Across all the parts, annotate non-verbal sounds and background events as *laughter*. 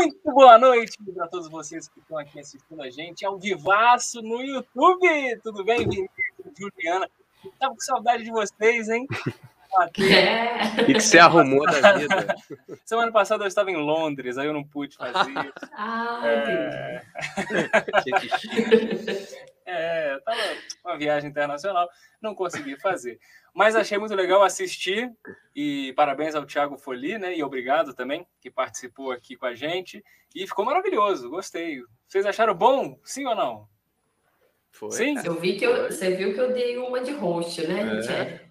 Muito boa noite para todos vocês que estão aqui assistindo a gente ao vivaço no YouTube. Tudo bem, Vinícius, Juliana? Tava com saudade de vocês, hein? *laughs* É. O que, que você arrumou da vida? *laughs* Semana passada eu estava em Londres, aí eu não pude fazer isso. *laughs* Ah, é... é, tava uma viagem internacional, não consegui fazer. Mas achei muito legal assistir e parabéns ao Thiago Foli, né? E obrigado também que participou aqui com a gente. E ficou maravilhoso, gostei. Vocês acharam bom? Sim ou não? Foi. Sim. Eu vi que eu, você viu que eu dei uma de host, né, é.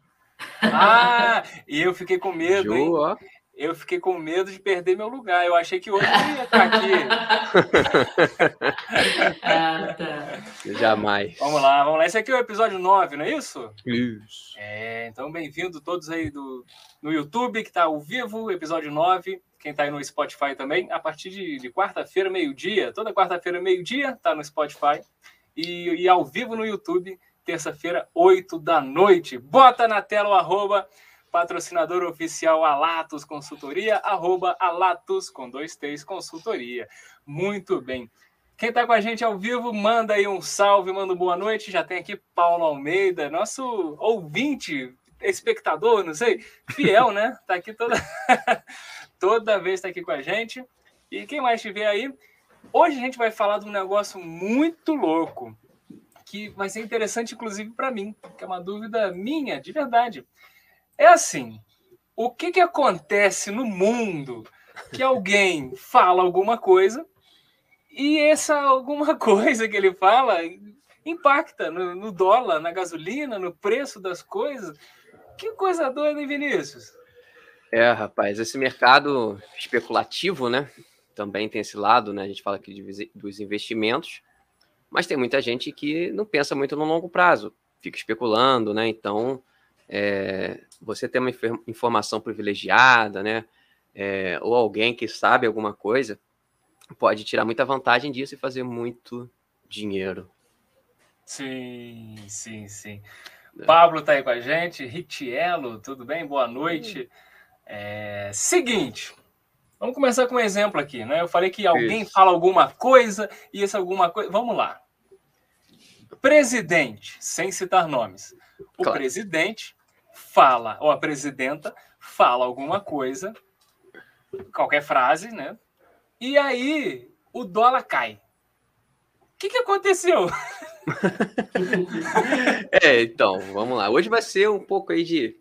Ah, e eu fiquei com medo, Ju, hein? Ó eu fiquei com medo de perder meu lugar. Eu achei que hoje eu ia estar aqui. *laughs* ah, tá. Jamais. Vamos lá, vamos lá. Esse aqui é o episódio 9, não é isso? Isso. É, então bem-vindo todos aí do, no YouTube, que está ao vivo, episódio 9. Quem está aí no Spotify também, a partir de, de quarta-feira, meio-dia, toda quarta-feira, meio-dia, está no Spotify. E, e ao vivo no YouTube, terça-feira, 8 da noite. Bota na tela o arroba patrocinador oficial Alatos Consultoria, arroba Alatos com dois T's Consultoria. Muito bem. Quem está com a gente ao vivo, manda aí um salve, manda boa noite. Já tem aqui Paulo Almeida, nosso ouvinte, espectador, não sei, fiel, né? Está *laughs* aqui toda, *laughs* toda vez está aqui com a gente. E quem mais estiver aí? Hoje a gente vai falar de um negócio muito louco, que vai ser interessante, inclusive, para mim, que é uma dúvida minha, de verdade. É assim, o que, que acontece no mundo que alguém fala alguma coisa e essa alguma *laughs* coisa que ele fala impacta no, no dólar, na gasolina, no preço das coisas? Que coisa doida, hein, Vinícius? É, rapaz, esse mercado especulativo, né? Também tem esse lado, né? A gente fala aqui de, dos investimentos, mas tem muita gente que não pensa muito no longo prazo, fica especulando, né? Então, é, você ter uma informação privilegiada, né? É, ou alguém que sabe alguma coisa, pode tirar muita vantagem disso e fazer muito dinheiro. Sim, sim, sim. É. Pablo tá aí com a gente, Ritielo, tudo bem? Boa noite. É, seguinte, vamos começar com um exemplo aqui, né? Eu falei que alguém Isso. fala alguma coisa e essa alguma coisa. Vamos lá. Presidente, sem citar nomes. O claro. presidente fala, ou a presidenta fala alguma coisa, qualquer frase, né? E aí o dólar cai. O que, que aconteceu? *laughs* é, então, vamos lá. Hoje vai ser um pouco aí de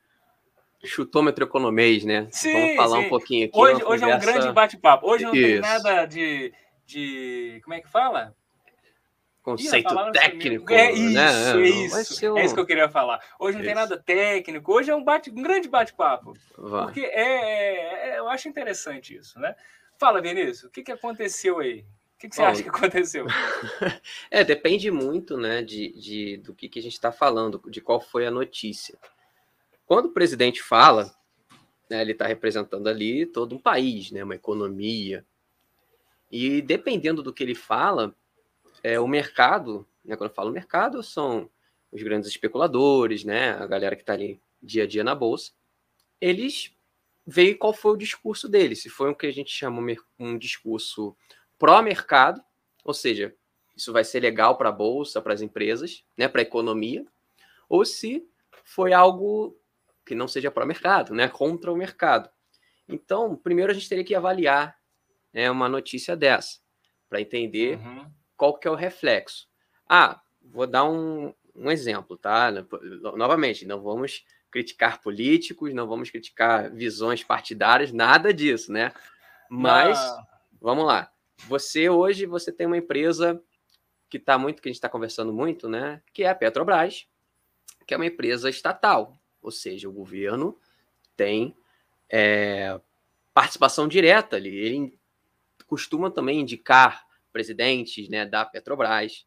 chutômetro economês, né? Sim, vamos falar sim. um pouquinho aqui. Hoje, hoje é um grande bate-papo. Hoje não Isso. tem nada de, de. Como é que fala? Conceito técnico. É isso, né? é isso. Um... É isso que eu queria falar. Hoje não isso. tem nada técnico, hoje é um, bate, um grande bate-papo. Porque é, é, eu acho interessante isso, né? Fala, Vinícius, o que, que aconteceu aí? O que, que você Bom, acha que aconteceu? *laughs* é, depende muito né, de, de, do que, que a gente está falando, de qual foi a notícia. Quando o presidente fala, né, ele está representando ali todo um país, né, uma economia. E dependendo do que ele fala, é, o mercado, né, quando eu falo mercado, são os grandes especuladores, né, a galera que está ali dia a dia na bolsa, eles veem qual foi o discurso deles, se foi o que a gente chama um discurso pró-mercado, ou seja, isso vai ser legal para a bolsa, para as empresas, né, para a economia, ou se foi algo que não seja pró-mercado, né, contra o mercado. Então, primeiro a gente teria que avaliar né, uma notícia dessa, para entender uhum qual que é o reflexo? Ah, vou dar um, um exemplo, tá? Novamente, não vamos criticar políticos, não vamos criticar visões partidárias, nada disso, né? Mas, não. vamos lá. Você hoje, você tem uma empresa que está muito, que a gente está conversando muito, né? Que é a Petrobras, que é uma empresa estatal, ou seja, o governo tem é, participação direta ali. Ele costuma também indicar presidentes né, da Petrobras.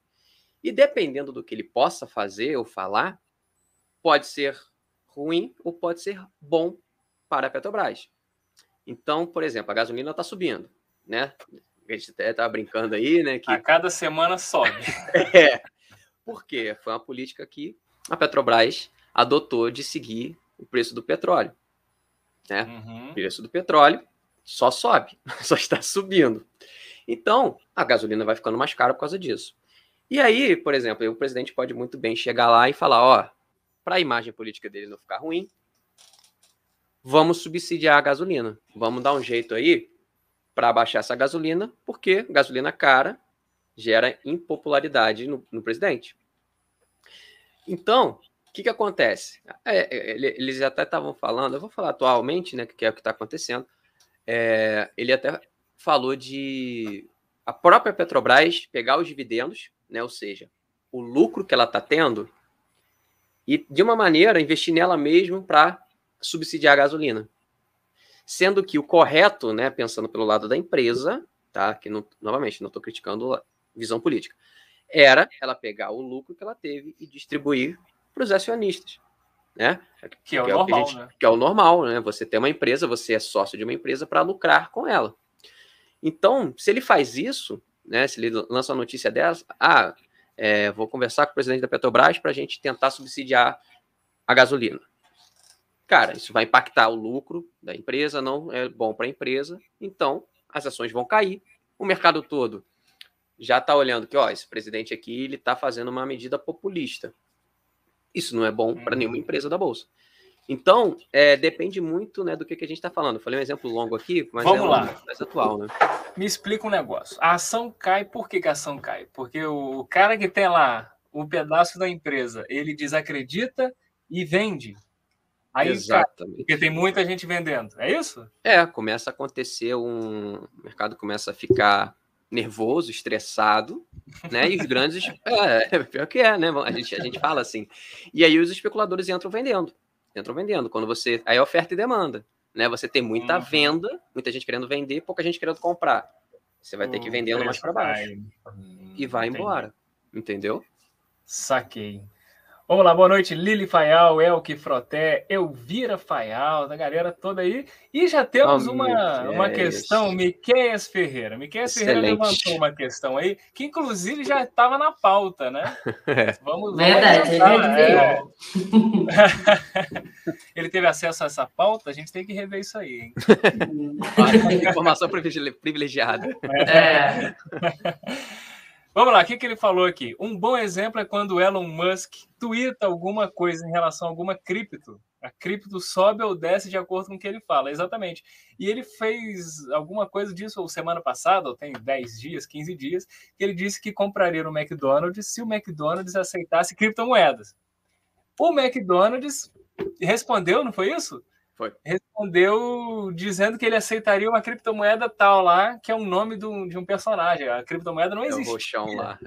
E dependendo do que ele possa fazer ou falar, pode ser ruim ou pode ser bom para a Petrobras. Então, por exemplo, a gasolina está subindo, né? A gente até estava brincando aí, né? Que... A cada semana sobe. *laughs* é. Porque foi uma política que a Petrobras adotou de seguir o preço do petróleo. Né? Uhum. O preço do petróleo só sobe, *laughs* só está subindo. Então, a gasolina vai ficando mais cara por causa disso. E aí, por exemplo, o presidente pode muito bem chegar lá e falar: ó, para a imagem política dele não ficar ruim, vamos subsidiar a gasolina. Vamos dar um jeito aí para baixar essa gasolina, porque gasolina cara gera impopularidade no, no presidente. Então, o que, que acontece? É, é eles até estavam falando, eu vou falar atualmente, né, que é o que está acontecendo. É, ele até falou de a própria Petrobras pegar os dividendos, né, ou seja, o lucro que ela está tendo, e de uma maneira investir nela mesmo para subsidiar a gasolina. Sendo que o correto, né, pensando pelo lado da empresa, tá, que não, novamente não estou criticando a visão política, era ela pegar o lucro que ela teve e distribuir para os acionistas. Né? Que é o que normal, é o que, gente, né? que é o normal, né? Você tem uma empresa, você é sócio de uma empresa para lucrar com ela. Então, se ele faz isso, né? Se ele lança uma notícia dessa, ah, é, vou conversar com o presidente da Petrobras para a gente tentar subsidiar a gasolina. Cara, isso vai impactar o lucro da empresa, não é bom para a empresa, então as ações vão cair. O mercado todo já está olhando que, ó, esse presidente aqui ele está fazendo uma medida populista. Isso não é bom para nenhuma uhum. empresa da bolsa. Então, é, depende muito né, do que, que a gente está falando. Eu falei um exemplo longo aqui, mas Vamos é lá. mais atual. Né? Me explica um negócio. A ação cai, por que, que a ação cai? Porque o cara que tem lá um pedaço da empresa, ele desacredita e vende. Aí, Exatamente. Cai, porque tem muita gente vendendo. É isso? É, começa a acontecer um. O mercado começa a ficar nervoso, estressado, né? E os grandes. *laughs* É, é pior que é, né? A gente, a gente fala assim. E aí os especuladores entram vendendo. Entram vendendo. Quando você. Aí é oferta e demanda. Né? Você tem muita uhum. venda, muita gente querendo vender, pouca gente querendo comprar. Você vai ter que ir vendendo mais para baixo. Hum, e vai entendi. embora. Entendeu? Saquei. Vamos lá, boa noite, Lili Faial, Elke Froté, Elvira Faial, da galera toda aí. E já temos oh, uma, uma questão, Miqueias Ferreira. Miqueias Ferreira levantou uma questão aí, que inclusive já estava na pauta, né? *laughs* É. Vamos Verdade, é. *laughs* Ele teve acesso a essa pauta, a gente tem que rever isso aí, hein? *laughs* Informação privilegiada. É. Vamos lá, o que, que ele falou aqui? Um bom exemplo é quando Elon Musk twitta alguma coisa em relação a alguma cripto. A cripto sobe ou desce de acordo com o que ele fala, exatamente. E ele fez alguma coisa disso semana passada, ou tem 10 dias, 15 dias, que ele disse que compraria no McDonald's se o McDonald's aceitasse criptomoedas. O McDonald's respondeu, não foi isso? Foi. Respondeu dizendo que ele aceitaria uma criptomoeda tal lá, que é um nome do, de um personagem. A criptomoeda não existe. É o roxão lá.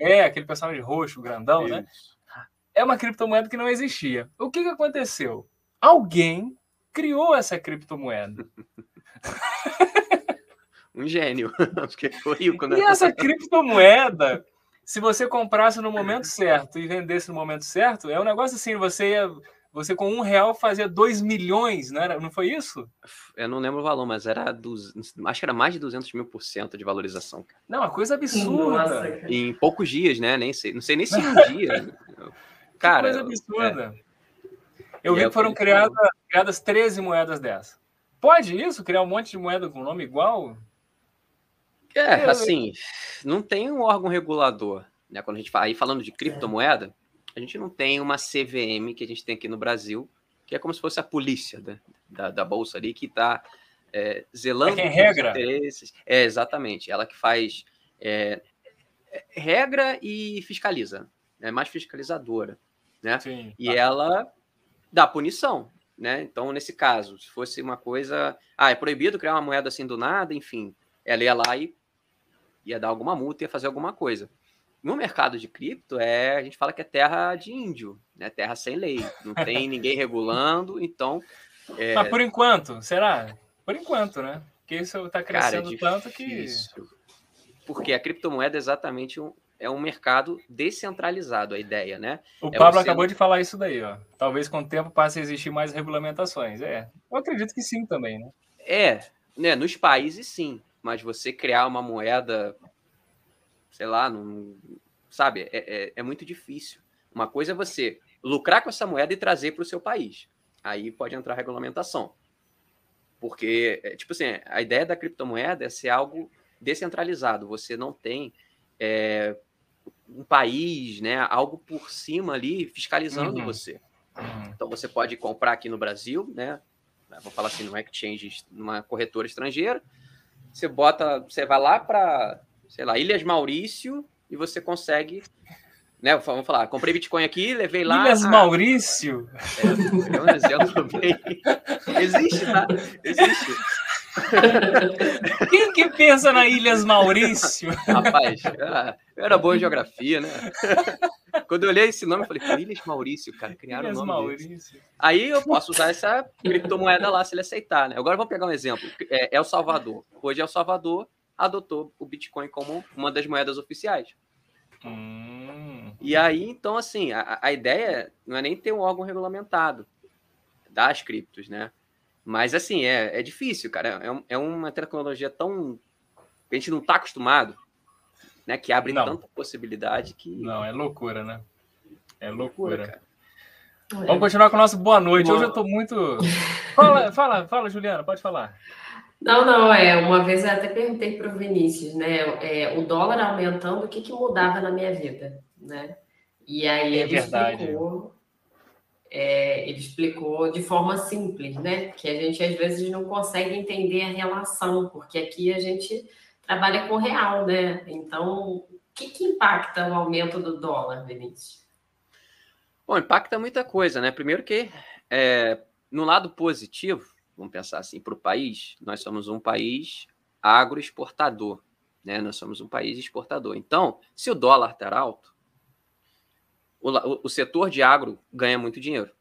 É. é, aquele personagem roxo, grandão, né? Isso. né? É uma criptomoeda que não existia. O que, que aconteceu? Alguém criou essa criptomoeda. *laughs* um gênio. *laughs* Porque ficou rico, né? E essa criptomoeda, se você comprasse no momento certo e vendesse no momento certo, é um negócio assim, você ia você com um real fazia dois milhões, não, era, não foi isso? Eu não lembro o valor, mas era dos, acho que era mais de 200 mil por cento de valorização. Não, uma coisa absurda. Nossa, em poucos dias, né? Nem sei, não sei nem se um *laughs* dia. Cara, que coisa absurda. É. Eu vi é que foram criadas, criadas 13 moedas dessas. Pode isso? Criar um monte de moeda com nome igual? É, assim, não tem um órgão regulador. Né? Quando a gente fala, aí falando de criptomoeda, a gente não tem uma CVM que a gente tem aqui no Brasil, que é como se fosse a polícia da, da, da Bolsa ali, que está é, zelando é regra. interesses. É, exatamente. Ela que faz é, é, regra e fiscaliza. É mais fiscalizadora. Né? Sim, e tá. ela dá punição. Né? Então, nesse caso, se fosse uma coisa. Ah, é proibido criar uma moeda assim do nada, enfim. Ela ia lá e ia dar alguma multa, ia fazer alguma coisa. No mercado de cripto, é, a gente fala que é terra de índio, né? terra sem lei. Não tem *laughs* ninguém regulando, então. É... Mas por enquanto, será? Por enquanto, né? Porque isso está crescendo Cara, é tanto que. Porque a criptomoeda é exatamente um, é um mercado descentralizado, a ideia, né? O é Pablo você... acabou de falar isso daí, ó. Talvez com o tempo passe a existir mais regulamentações. É, eu acredito que sim também, né? É, né? Nos países sim, mas você criar uma moeda sei lá, não, sabe? É, é, é muito difícil. Uma coisa é você lucrar com essa moeda e trazer para o seu país. Aí pode entrar regulamentação. Porque, é, tipo assim, a ideia da criptomoeda é ser algo descentralizado. Você não tem é, um país, né, algo por cima ali fiscalizando uhum. você. Uhum. Então você pode comprar aqui no Brasil, né? Vou falar assim, no exchange, numa corretora estrangeira. Você bota, você vai lá para, sei lá, Ilhas Maurício e você consegue né? Vamos falar, comprei Bitcoin aqui, levei lá. Ilhas Maurício? É, é um exemplo bem. Existe, tá? Existe. Quem que pensa na Ilhas Maurício? Rapaz, eu era boa em geografia, né? Quando eu olhei esse nome, eu falei, Ilhas Maurício, cara, criaram Ilhas o nome Maurício. Aí eu posso usar essa criptomoeda lá se ele aceitar, né? Agora vamos pegar um exemplo. É El Salvador. Hoje El Salvador adotou o Bitcoin como uma das moedas oficiais. Hum. E aí, então, assim, a, a ideia não é nem ter um órgão regulamentado das criptos, né? Mas, assim, é, é difícil, cara. É, é uma tecnologia tão. a gente não está acostumado, né? Que abre não. tanta possibilidade que. Não, é loucura, né? É loucura. Vamos continuar com o nosso boa noite. Hoje eu estou muito. *laughs* Fala, fala, fala, Juliana, pode falar. Não, não, é. Uma vez eu até perguntei para o Vinícius, né? É, o dólar aumentando, o que, que mudava na minha vida, né? E aí é ele verdade. explicou, é, ele explicou de forma simples, né? Que a gente às vezes não consegue entender a relação, porque aqui a gente trabalha com real, né? Então, o que, que impacta o aumento do dólar, Vinícius? Bom, impacta muita coisa, né? Primeiro que é, no lado positivo, vamos pensar assim, para o país, nós somos um país agroexportador, né? Nós somos um país exportador. Então, se o dólar estar alto, o, o, o, setor de agro ganha muito dinheiro,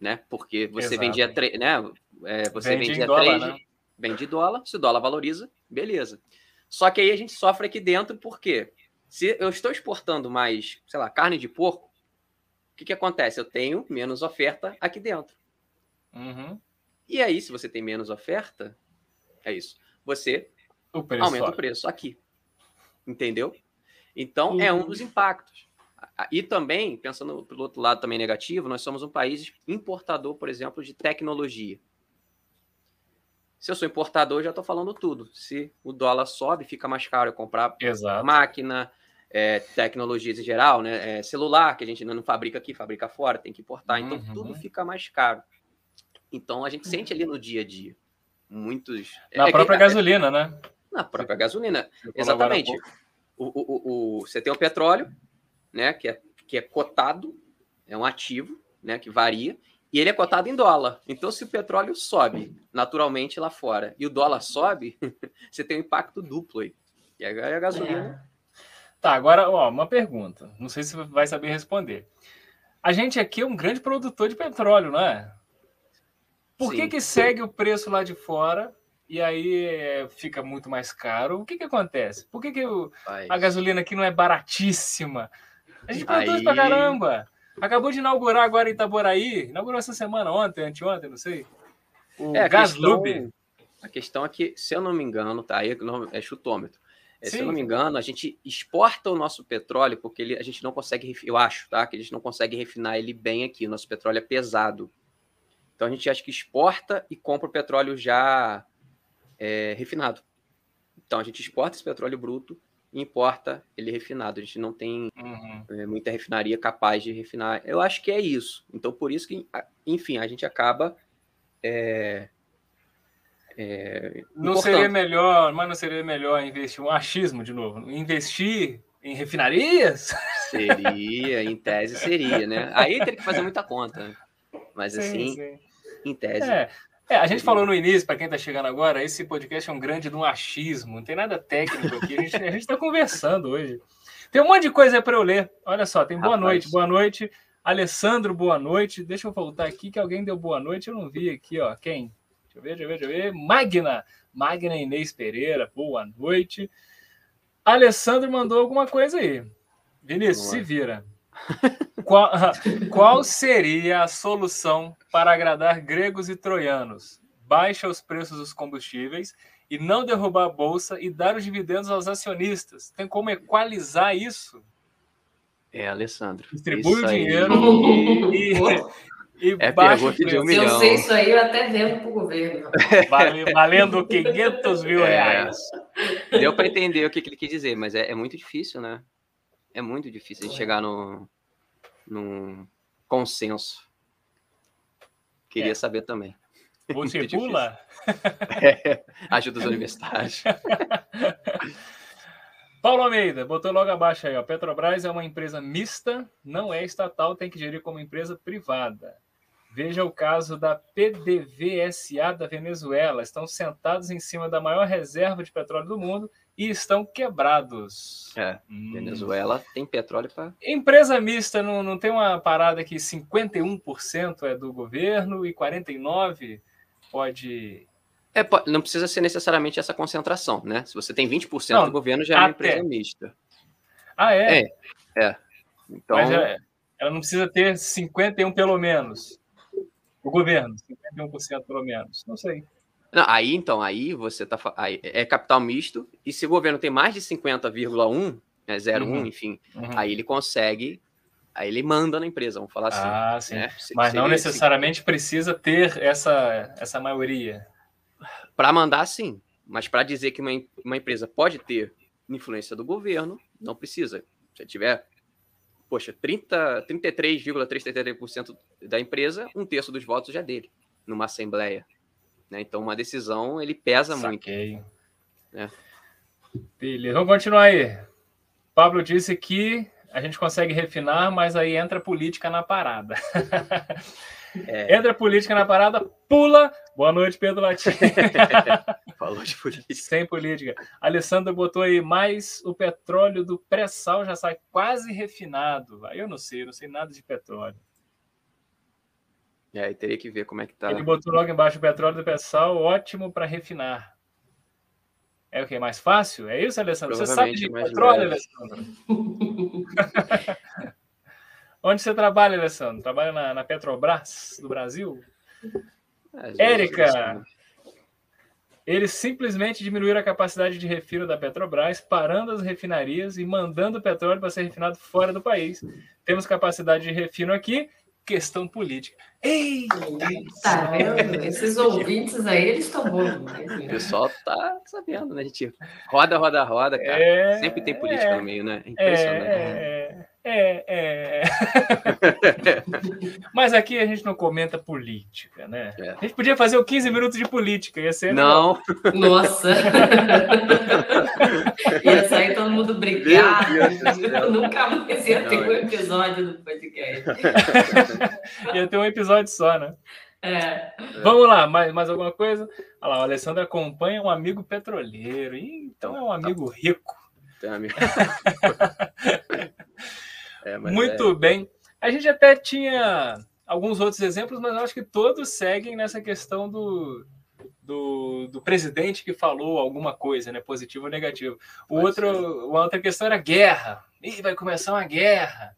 né? Porque você Exato. vendia, né? É, você Vende vendia dólar, três, né? vende dólar, se o dólar valoriza, beleza. Só que aí a gente sofre aqui dentro porque se eu estou exportando mais, sei lá, carne de porco, o que, que acontece? Eu tenho menos oferta aqui dentro. Uhum. E aí, se você tem menos oferta, é isso. Você o aumenta sobe. o preço aqui. Entendeu? Então, uhum. é um dos impactos. E também, pensando pelo outro lado também negativo, nós somos um país importador, por exemplo, de tecnologia. Se eu sou importador, eu já estou falando tudo. Se o dólar sobe, fica mais caro eu comprar Exato. máquina, é, tecnologias em geral, né? É, celular, que a gente não fabrica aqui, fabrica fora, tem que importar. Então, uhum. tudo fica mais caro. Então a gente sente ali no dia a dia muitos. Na é, própria é, gasolina, né? Na própria gasolina. Exatamente. O, o, o, você tem o petróleo, né? Que é, que é cotado, é um ativo, né? Que varia. E ele é cotado em dólar. Então, se o petróleo sobe naturalmente lá fora e o dólar sobe, *laughs* você tem um impacto duplo aí. E a, a gasolina. É. Tá, agora, ó, uma pergunta. Não sei se vai saber responder. A gente aqui é um grande produtor de petróleo, não é? Por que, que segue o preço lá de fora e aí é, fica muito mais caro? O que, que acontece? Por que, que o, a gasolina aqui não é baratíssima? A gente produz aí... pra caramba. Acabou de inaugurar agora em Itaboraí, inaugurou essa semana, ontem, anteontem, não sei. O é, Gaslube. A questão é que, se eu não me engano, tá aí é chutômetro. É, se eu não me engano, a gente exporta o nosso petróleo porque ele, a gente não consegue, eu acho, tá? Que a gente não consegue refinar ele bem aqui. O nosso petróleo é pesado. Então a gente acha que exporta e compra o petróleo já é, refinado. Então a gente exporta esse petróleo bruto e importa ele refinado. A gente não tem uhum. é, muita refinaria capaz de refinar. Eu acho que é isso. Então por isso que, enfim, a gente acaba é, é, não seria melhor, mas não seria melhor investir um achismo de novo, investir em refinarias? Seria, em tese seria, né? Aí teria que fazer muita conta. Mas sim, assim, sim em tese. É. É, a gente falou no início, para quem está chegando agora, esse podcast é um grande de um achismo, não tem nada técnico aqui, a gente está conversando hoje. Tem um monte de coisa para eu ler. Olha só, tem boa Rapaz. noite, boa noite. Alessandro, boa noite. Deixa eu voltar aqui, que alguém deu boa noite, eu não vi aqui, ó. Quem? Deixa eu ver, deixa eu ver, deixa eu ver. Magna, Magna Inês Pereira, boa noite. Alessandro mandou alguma coisa aí. Vinícius, se vira. Qual, *laughs* qual, seria a solução para agradar gregos e troianos? Baixa os preços dos combustíveis e não derrubar a bolsa e dar os dividendos aos acionistas. Tem como equalizar isso? É, Alessandro. Distribui o dinheiro *laughs* e, E é baixo preço. De um milhão. Se eu sei isso aí, eu até vendo para o governo. *laughs* Valendo 500 mil é. reais. Deu para entender o que, que, ele quis dizer, mas é, é, muito difícil, né? É muito difícil de chegar no, num consenso. Queria é. saber também. Você *laughs* pula? *laughs* É, ajuda os universitários. *laughs* Paulo Almeida, botou logo abaixo aí, ó. Petrobras é uma empresa mista, não é estatal, tem que gerir como empresa privada. Veja o caso da PDVSA da Venezuela. Estão sentados em cima da maior reserva de petróleo do mundo e estão quebrados. É, hum. Venezuela tem petróleo para. Empresa mista, não, não tem uma parada que 51% é do governo e 49% pode. É, não precisa ser necessariamente essa concentração, né? Se você tem 20% não, do governo, já é uma empresa mista. Ah, é? É. é. Então... Mas é, ela não precisa ter 51% pelo menos. O governo, 51% pelo menos. Não sei. Não, aí então, aí você tá aí, é capital misto, e se o governo tem mais de 50,1, né, 0,1, uhum. enfim, uhum. aí ele consegue, aí ele manda na empresa, vamos falar assim. Ah, sim. Né? Mas não necessariamente precisa ter essa, essa maioria. Para mandar, sim. Mas para dizer que uma, uma empresa pode ter influência do governo, não precisa. Se tiver poxa, 33,33% da empresa, um terço dos votos já é dele, numa assembleia. Né? Então, uma decisão, ele pesa Saquei. muito. Né? Beleza, vamos continuar aí. Pablo disse que a gente consegue refinar, mas aí entra política na parada. *laughs* É. Entra política na parada, pula. Boa noite, Pedro Latim. *laughs* Falou de política. Sem política. Alessandra botou aí, mais o petróleo do pré-sal já sai quase refinado. Aí eu não sei, eu não sei nada de petróleo. É, aí teria que ver como é que tá. Ele botou logo embaixo o petróleo do pré-sal, ótimo para refinar. É o que? Mais fácil? É isso, Alessandro? Você sabe de petróleo, leve. Alessandro? *laughs* Onde você trabalha, Alessandro? Trabalha na, na Petrobras do Brasil? É, Érica, eles simplesmente diminuíram a capacidade de refino da Petrobras, parando as refinarias e mandando o petróleo para ser refinado fora do país. Temos capacidade de refino aqui questão política. Eita! Tá vendo? Esses *laughs* ouvintes aí, eles estão bons. Né? O pessoal tá sabendo, né? A gente roda, roda, roda, cara. É, Sempre tem política é, no meio, né? É impressionante. É, é, é. *laughs* Mas aqui a gente não comenta política, né? É. A gente podia fazer o 15 minutos de política, ia ser. Não. Nossa! *laughs* ia sair todo mundo brigado. Nunca mais ia ter um episódio do podcast. *laughs* ia ter um episódio só, né? É. Vamos lá, mais, mais alguma coisa? Olha lá, o Alessandro acompanha um amigo petroleiro. então é um amigo rico. Tem um amigo. É, Muito é... bem. A gente até tinha alguns outros exemplos, mas eu acho que todos seguem nessa questão do, do, do presidente que falou alguma coisa, né, positivo ou negativo. O outro, a outra questão era guerra. Ih, vai começar uma guerra.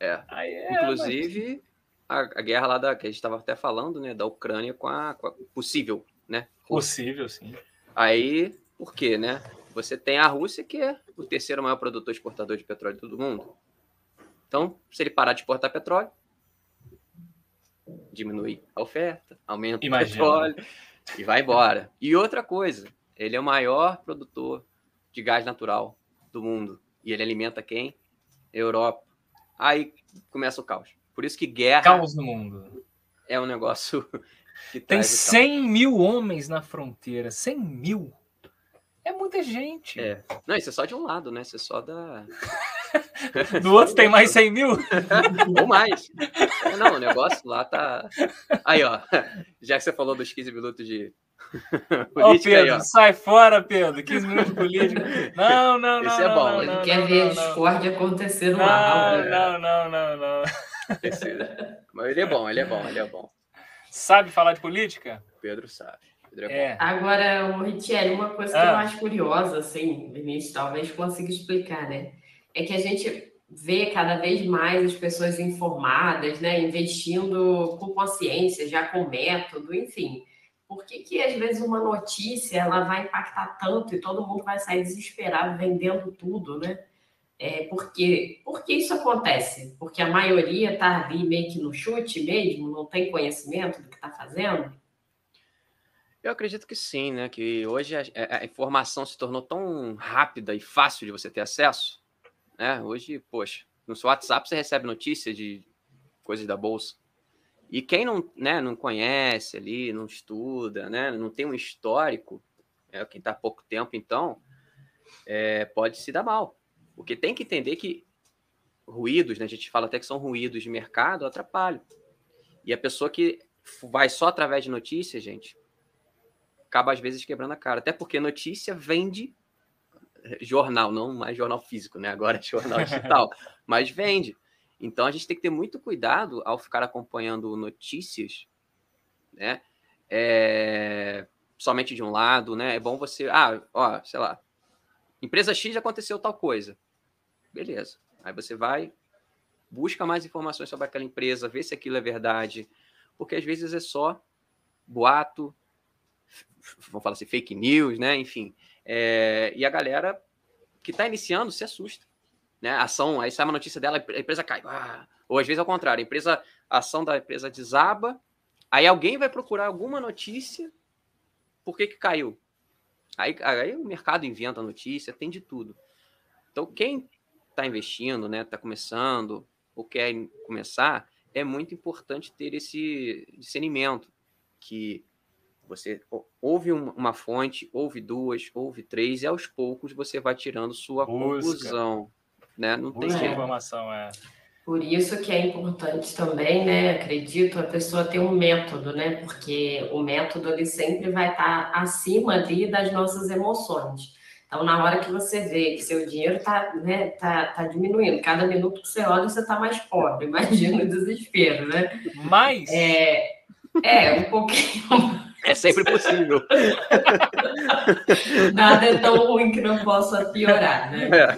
É. é Inclusive, mas... a, a, guerra lá da, que a gente estava até falando, né, da Ucrânia com a, com a possível, né? Possível, sim. Aí, por quê, né? Você tem a Rússia, que é o terceiro maior produtor exportador de petróleo do mundo. Então, se ele parar de exportar petróleo, diminui a oferta, aumenta Imagina. o petróleo e vai embora. E outra coisa, ele é o maior produtor de gás natural do mundo. E ele alimenta quem? Europa. Aí começa o caos. Por isso que guerra. Caos no mundo. É um negócio *laughs* que tem 100 mil homens na fronteira. 100 mil. É muita gente. É. Não, isso é só de um lado, né? Isso é só da. *laughs* *laughs* Do outro tem mais 100 mil? *laughs* Ou mais. É, não, o negócio lá tá. Aí, ó. Já que você falou dos 15 minutos de. *laughs* política, Ô, Pedro, aí, sai fora, Pedro. 15 minutos de política. Não, não, não. Esse é bom. Ele quer ver a discórdia acontecer no ar. Não, não, não, não. Esse... Mas ele é bom, ele é bom, ele é bom. Sabe falar de política? Pedro sabe. É. Agora, o Ritieri, uma coisa que ah. eu acho curiosa, assim, Vinícius, talvez consiga explicar, né? É que a gente vê cada vez mais as pessoas informadas, né? Investindo com consciência, já com método, enfim. Por que, que às vezes uma notícia ela vai impactar tanto e todo mundo vai sair desesperado vendendo tudo, né? É porque, por por que isso acontece? Porque a maioria está ali meio que no chute mesmo, não tem conhecimento do que está fazendo? Eu acredito que sim, né? Que hoje a, a, informação se tornou tão rápida e fácil de você ter acesso. Né? Hoje, poxa, no seu WhatsApp você recebe notícia de coisas da bolsa. E quem não, né, não conhece ali, não estuda, né, não tem um histórico, é, quem está há pouco tempo, então, é, pode se dar mal. Porque tem que entender que ruídos, né, a gente fala até que são ruídos de mercado, atrapalham. E a pessoa que vai só através de notícias, gente, acaba às vezes quebrando a cara. Até porque notícia vende jornal, não mais jornal físico, né? Agora é jornal digital, *laughs* mas vende. Então a gente tem que ter muito cuidado ao ficar acompanhando notícias, né? É... Somente de um lado, né? É bom você, ah, ó, sei lá, empresa X aconteceu tal coisa, beleza? Aí você vai, busca mais informações sobre aquela empresa, vê se aquilo é verdade, porque às vezes é só boato, vamos falar assim, fake news, né? Enfim. É, e a galera que está iniciando se assusta. Né? Ação, aí sai uma notícia dela, a empresa cai. Ah, ou às vezes ao contrário, a empresa, a ação da empresa desaba, aí alguém vai procurar alguma notícia, por que, que caiu? Aí, aí o mercado inventa notícia, tem de tudo. Então, quem está investindo, né, está começando, ou quer começar, é muito importante ter esse discernimento que você ouve uma fonte, ouve duas, ouve três, e aos poucos você vai tirando sua Busca. conclusão. Né? Não Busca tem informação, é. Por isso que é importante também, né? Acredito, a pessoa ter um método, né? Porque o método ele sempre vai estar acima ali das nossas emoções. Então, na hora que você vê que seu dinheiro está né, tá, tá diminuindo, cada minuto que você olha, você está mais pobre. *laughs* Imagina o desespero, né? Mas. É, é um pouquinho. É sempre possível. *laughs* Nada é tão ruim que não possa piorar, né? É.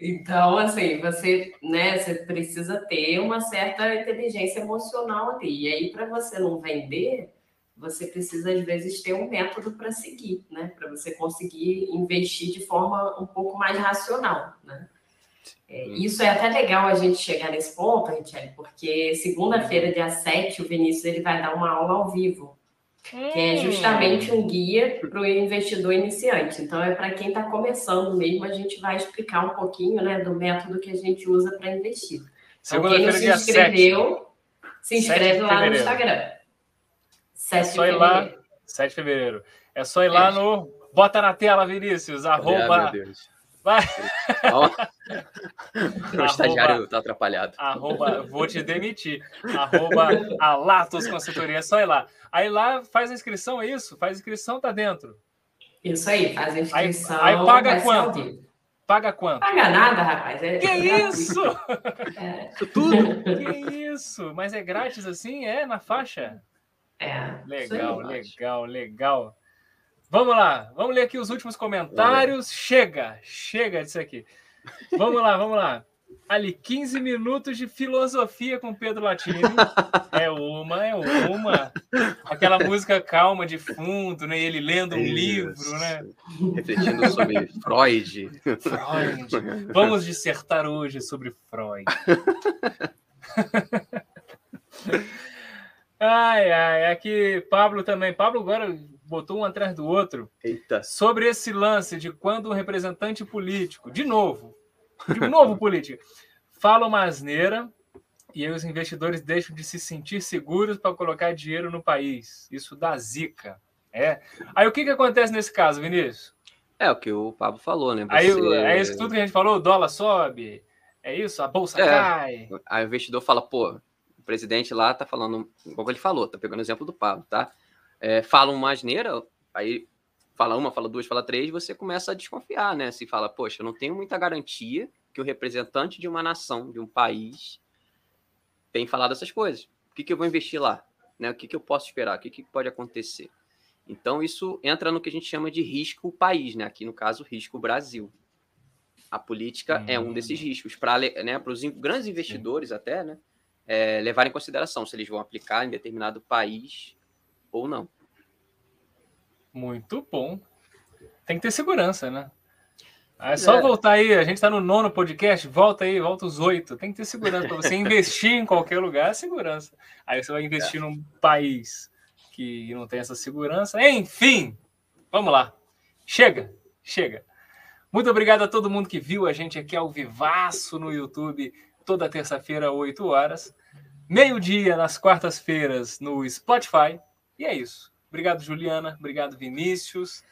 Então, assim, você, né, você precisa ter uma certa inteligência emocional ali. E aí, para você não vender, você precisa, às vezes, ter um método para seguir, né? Para você conseguir investir de forma um pouco mais racional, né? É, isso é até legal a gente chegar nesse ponto, Richelle, porque segunda-feira, dia 7, o Vinícius ele vai dar uma aula ao vivo hum. que é justamente um guia para o investidor iniciante. Então, é para quem está começando mesmo, a gente vai explicar um pouquinho né, do método que a gente usa para investir. Então, quem não se inscreveu, 7. se inscreve lá no Instagram. 7 é só ir lá, 7 de fevereiro. É só ir lá no. Bota na tela, Vinícius, arroba. Vai. *laughs* o estagiário está atrapalhado. Arroba, vou te demitir. Arroba a Latos Consultoria, só ir lá. Aí lá faz a inscrição, é isso? Faz a inscrição, tá dentro. Isso aí, faz a inscrição. Aí, aí paga quanto? Paga quanto? Paga nada, rapaz. É, que *laughs* isso? É. Tudo? Que isso? Mas é grátis assim? É na faixa? É. Legal, legal, legal. Vamos lá, vamos ler aqui os últimos comentários. Chega, chega disso aqui. Vamos lá, vamos lá. Ali, 15 minutos de filosofia com Pedro Latini. É uma, é uma. Aquela música calma de fundo, né? Ele lendo um Isso. livro, né? Refletindo sobre Freud. Freud. Vamos dissertar hoje sobre Freud. *laughs* Ai, ai, aqui Pablo também. Pablo agora botou um atrás do outro. Eita. Sobre esse lance de quando um representante político, de novo, de novo político, fala uma asneira e aí os investidores deixam de se sentir seguros para colocar dinheiro no país. Isso dá zica. É. Aí o que, que acontece nesse caso, Vinícius? É o que o Pablo falou, né? Você... Aí é isso tudo que a gente falou, o dólar sobe, é isso, a bolsa é. cai. Aí o investidor fala, pô, o presidente lá tá falando, igual ele falou, tá pegando o exemplo do Pablo, tá? É, falam uma asneira, aí fala uma, fala duas, fala três, você começa a desconfiar, né? Se fala, poxa, eu não tenho muita garantia que o representante de uma nação, de um país, tem falado essas coisas. O que, que eu vou investir lá? Né? O que, que eu posso esperar? O que, que pode acontecer? Então, isso entra no que a gente chama de risco país, né? Aqui, no caso, risco Brasil. A política hum. é um desses riscos. Para né, os grandes investidores, Sim. até, né? É, levar em consideração se eles vão aplicar em determinado país ou não. Muito bom. Tem que ter segurança, né? É só é. voltar aí, a gente está no nono podcast, volta aí, volta os oito. Tem que ter segurança para você *laughs* investir em qualquer lugar, segurança. Aí você vai investir é. num país que não tem essa segurança. Enfim, vamos lá. Chega, chega. Muito obrigado a todo mundo que viu a gente aqui ao vivaço no YouTube, toda terça-feira, 8 horas. Meio-dia nas quartas-feiras no Spotify. E é isso. Obrigado, Juliana. Obrigado, Vinícius.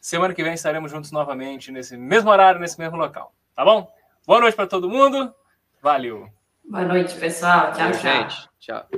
Semana que vem estaremos juntos novamente, nesse mesmo horário, nesse mesmo local. Tá bom? Boa noite para todo mundo. Valeu. Boa noite, pessoal. Tchau, tchau. Gente. Tchau.